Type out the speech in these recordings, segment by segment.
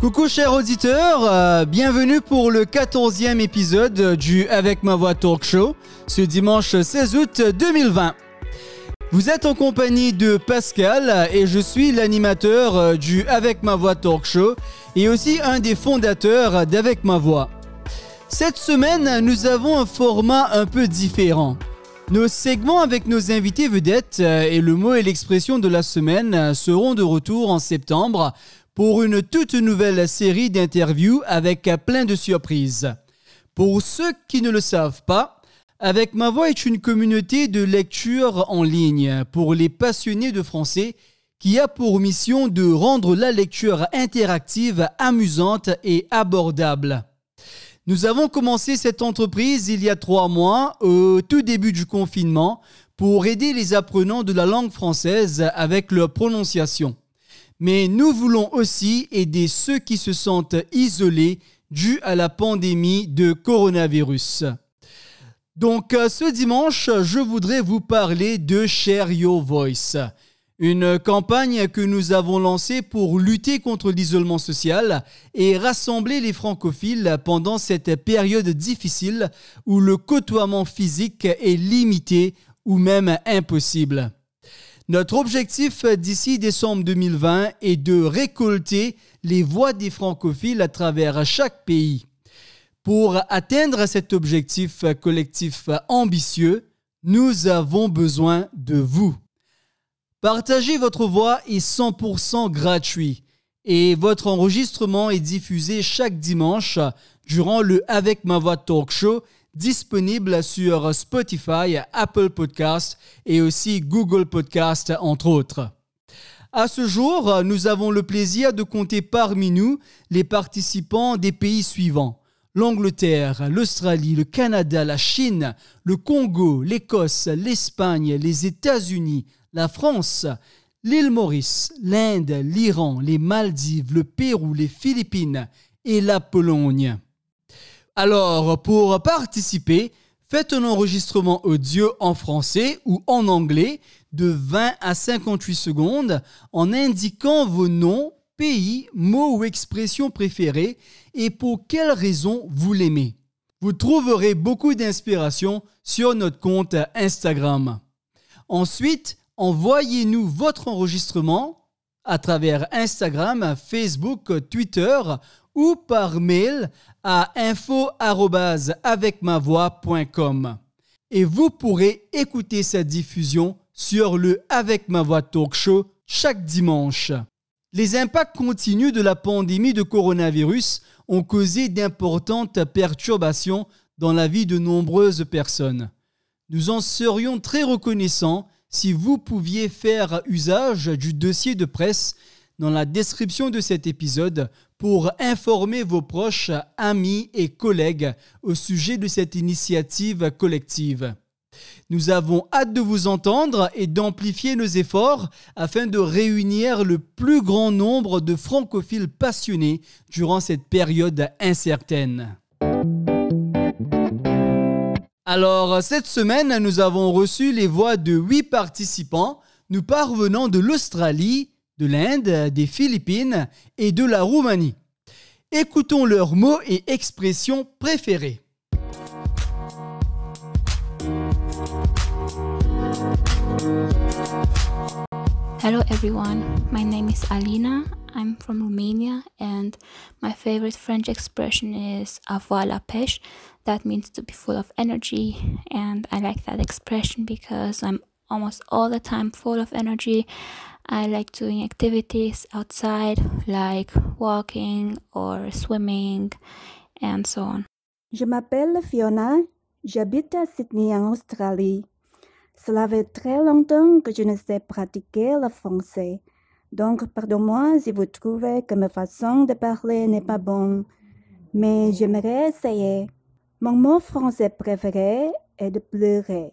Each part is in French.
Coucou chers auditeurs, euh, bienvenue pour le 14e épisode du Avec ma voix talk show ce dimanche 16 août 2020. Vous êtes en compagnie de Pascal et je suis l'animateur euh, du Avec ma voix talk show et aussi un des fondateurs d'Avec ma voix. Cette semaine, nous avons un format un peu différent. Nos segments avec nos invités vedettes euh, et le mot et l'expression de la semaine seront de retour en septembre pour une toute nouvelle série d'interviews avec plein de surprises. Pour ceux qui ne le savent pas, Avec ma voix est une communauté de lecture en ligne pour les passionnés de français qui a pour mission de rendre la lecture interactive, amusante et abordable. Nous avons commencé cette entreprise il y a trois mois, au tout début du confinement, pour aider les apprenants de la langue française avec leur prononciation mais nous voulons aussi aider ceux qui se sentent isolés dû à la pandémie de coronavirus. Donc euh, ce dimanche, je voudrais vous parler de Share Your Voice, une campagne que nous avons lancée pour lutter contre l'isolement social et rassembler les francophiles pendant cette période difficile où le côtoiement physique est limité ou même impossible. Notre objectif d'ici décembre 2020 est de récolter les voix des francophiles à travers chaque pays. Pour atteindre cet objectif collectif ambitieux, nous avons besoin de vous. Partager votre voix est 100% gratuit et votre enregistrement est diffusé chaque dimanche durant le Avec ma voix talk show disponible sur Spotify, Apple Podcast et aussi Google Podcast, entre autres. À ce jour, nous avons le plaisir de compter parmi nous les participants des pays suivants. L'Angleterre, l'Australie, le Canada, la Chine, le Congo, l'Écosse, l'Espagne, les États-Unis, la France, l'île Maurice, l'Inde, l'Iran, les Maldives, le Pérou, les Philippines et la Pologne. Alors, pour participer, faites un enregistrement audio en français ou en anglais de 20 à 58 secondes en indiquant vos noms, pays, mots ou expressions préférés et pour quelles raisons vous l'aimez. Vous trouverez beaucoup d'inspiration sur notre compte Instagram. Ensuite, envoyez-nous votre enregistrement à travers Instagram, Facebook, Twitter ou par mail à info@avecmavoix.com. Et vous pourrez écouter cette diffusion sur le Avec ma voix talk show chaque dimanche. Les impacts continus de la pandémie de coronavirus ont causé d'importantes perturbations dans la vie de nombreuses personnes. Nous en serions très reconnaissants si vous pouviez faire usage du dossier de presse dans la description de cet épisode pour informer vos proches, amis et collègues au sujet de cette initiative collective. Nous avons hâte de vous entendre et d'amplifier nos efforts afin de réunir le plus grand nombre de francophiles passionnés durant cette période incertaine. Alors, cette semaine, nous avons reçu les voix de huit participants, nous parvenant de l'Australie, de l'Inde, des Philippines et de la Roumanie. Écoutons leurs mots et expressions préférés. Hello everyone, my name is Alina. I'm from Romania and my favorite French expression is avoir la pêche. That means to be full of energy and I like that expression because I'm almost all the time full of energy. I like doing activities outside like walking or swimming and so on. Je m'appelle Fiona, j'habite à Sydney en Australie. Cela fait très longtemps que je ne sais pratiquer le français. Donc, pardon-moi si vous trouvez que ma façon de parler n'est pas bonne, mais j'aimerais essayer. Mon mot français préféré est de pleurer.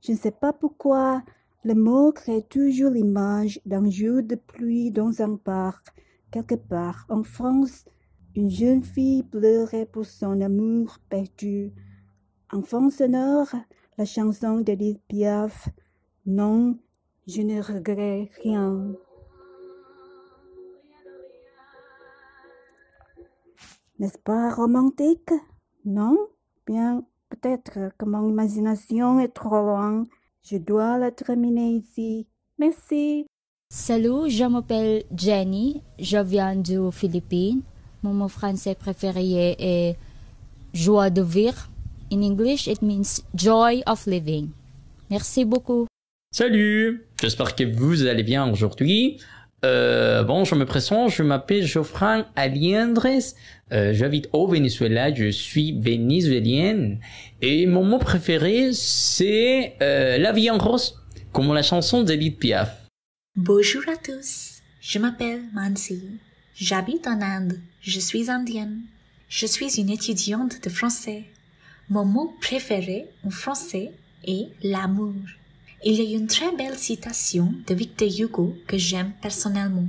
Je ne sais pas pourquoi, le mot crée toujours l'image d'un jour de pluie dans un parc, quelque part en France. Une jeune fille pleurait pour son amour perdu. En fond sonore, la chanson d'Edith Piaf. Non, je ne regrette rien. N'est-ce pas romantique? Non? Bien, peut-être que mon imagination est trop loin. Je dois la terminer ici. Merci. Salut, je m'appelle Jenny. Je viens des Philippines. Mon mot français préféré est joie de vivre. In English, it means joy of living. Merci beaucoup. Salut, j'espère que vous allez bien aujourd'hui. Euh, bon, je me présente, je m'appelle Geoffrin Aliendres, euh, j'habite au Venezuela, je suis vénézuélienne et mon mot préféré c'est euh, la vie en rose, comme la chanson d'Edith Piaf. Bonjour à tous, je m'appelle Mansi, j'habite en Inde, je suis indienne, je suis une étudiante de français. Mon mot préféré en français est l'amour. Il y a une très belle citation de Victor Hugo que j'aime personnellement.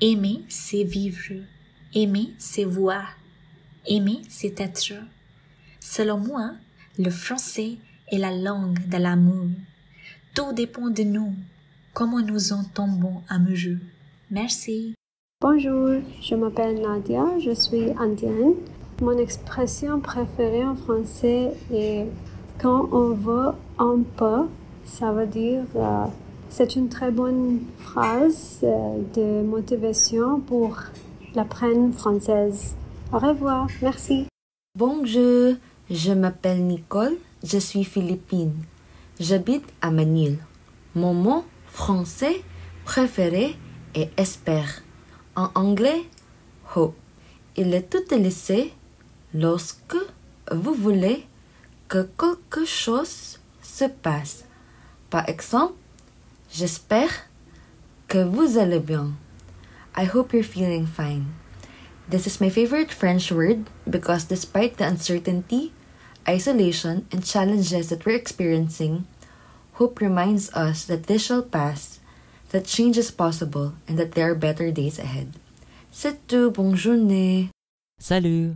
Aimer, c'est vivre. Aimer, c'est voir. Aimer, c'est être. Selon moi, le français est la langue de l'amour. Tout dépend de nous, comment nous en tombons amoureux. Merci. Bonjour, je m'appelle Nadia, je suis indienne. Mon expression préférée en français est quand on veut, on peut ça veut dire euh, c'est une très bonne phrase euh, de motivation pour l'apprendre française. Au revoir, merci. Bonjour, je m'appelle Nicole, je suis philippine. J'habite à Manille. Mon mot français préféré est espère. En anglais, hope. Il est utilisé lorsque vous voulez que quelque chose se passe. Par exemple, j'espère que vous allez bien. I hope you're feeling fine. This is my favorite French word because despite the uncertainty, isolation, and challenges that we're experiencing, hope reminds us that this shall pass, that change is possible, and that there are better days ahead. C'est tout, bonne journée. Salut,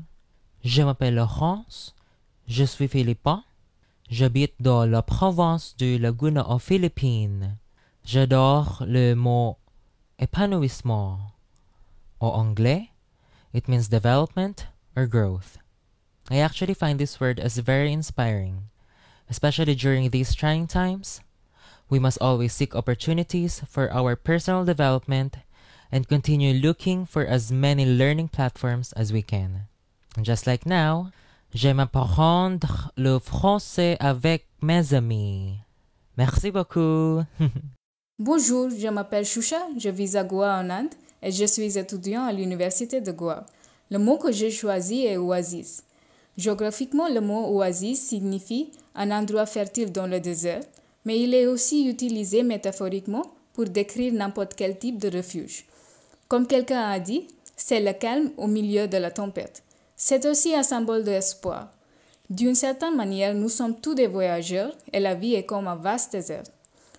je m'appelle Laurence, je suis philippin J'habite dans la province de Laguna aux Philippines. J'adore le mot épanouissement. En anglais, it means development or growth. I actually find this word as very inspiring, especially during these trying times. We must always seek opportunities for our personal development and continue looking for as many learning platforms as we can. And just like now, J'aime apprendre le français avec mes amis. Merci beaucoup. Bonjour, je m'appelle Shusha, je vis à Goa en Inde et je suis étudiant à l'université de Goa. Le mot que j'ai choisi est oasis. Géographiquement, le mot oasis signifie un endroit fertile dans le désert, mais il est aussi utilisé métaphoriquement pour décrire n'importe quel type de refuge. Comme quelqu'un a dit, c'est le calme au milieu de la tempête. C'est aussi un symbole d'espoir. D'une certaine manière, nous sommes tous des voyageurs et la vie est comme un vaste désert.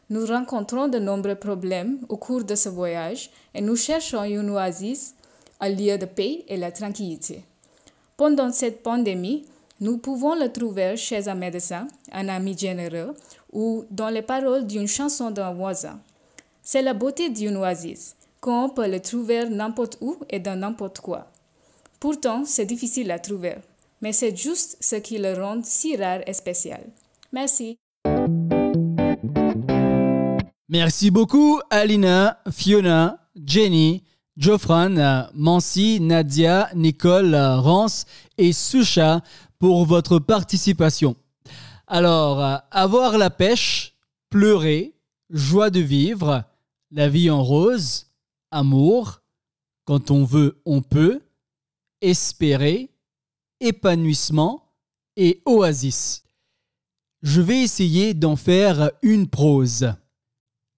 Nous rencontrons de nombreux problèmes au cours de ce voyage et nous cherchons une oasis, un lieu de paix et la tranquillité. Pendant cette pandémie, nous pouvons le trouver chez un médecin, un ami généreux ou dans les paroles d'une chanson d'un voisin. C'est la beauté d'une oasis, qu'on peut le trouver n'importe où et dans n'importe quoi. Pourtant, c'est difficile à trouver, mais c'est juste ce qui le rend si rare et spécial. Merci. Merci beaucoup Alina, Fiona, Jenny, Geoffran, Mansi, Nadia, Nicole, Rance et Susha pour votre participation. Alors, avoir la pêche, pleurer, joie de vivre, la vie en rose, amour, quand on veut, on peut, espérer, épanouissement et oasis. Je vais essayer d'en faire une prose.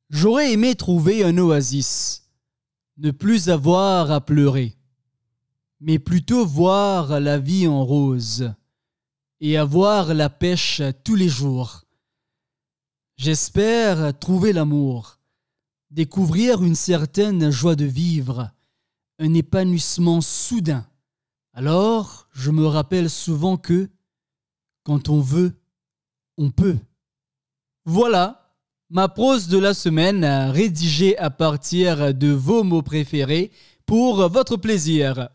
J'aurais aimé trouver un oasis, ne plus avoir à pleurer, mais plutôt voir la vie en rose et avoir la pêche tous les jours. J'espère trouver l'amour, découvrir une certaine joie de vivre, un épanouissement soudain alors, je me rappelle souvent que quand on veut, on peut. Voilà, ma prose de la semaine rédigée à partir de vos mots préférés pour votre plaisir.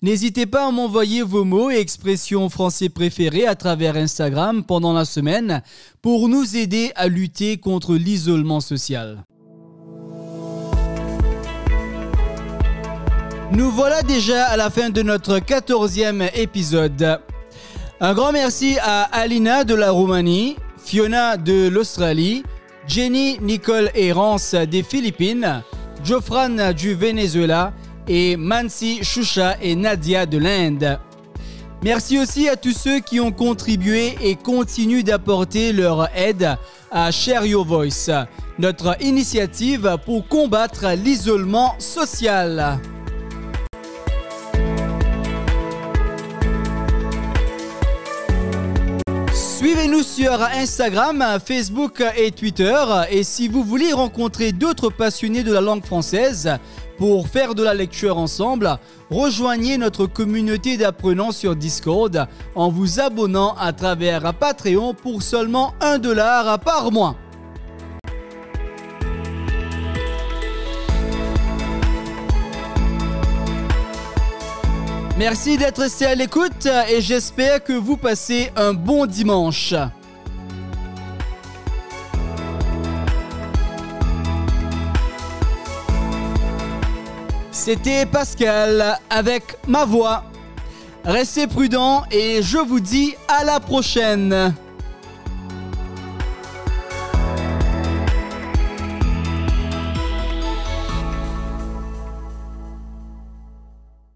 N'hésitez pas à m'envoyer vos mots et expressions français préférés à travers Instagram pendant la semaine pour nous aider à lutter contre l'isolement social. Nous voilà déjà à la fin de notre 14e épisode. Un grand merci à Alina de la Roumanie, Fiona de l'Australie, Jenny, Nicole et Rance des Philippines, Jofran du Venezuela et Mansi, Shusha et Nadia de l'Inde. Merci aussi à tous ceux qui ont contribué et continuent d'apporter leur aide à Share Your Voice, notre initiative pour combattre l'isolement social. Suivez-nous sur Instagram, Facebook et Twitter. Et si vous voulez rencontrer d'autres passionnés de la langue française pour faire de la lecture ensemble, rejoignez notre communauté d'apprenants sur Discord en vous abonnant à travers Patreon pour seulement 1 dollar par mois. Merci d'être resté à l'écoute et j'espère que vous passez un bon dimanche. C'était Pascal avec ma voix. Restez prudents et je vous dis à la prochaine.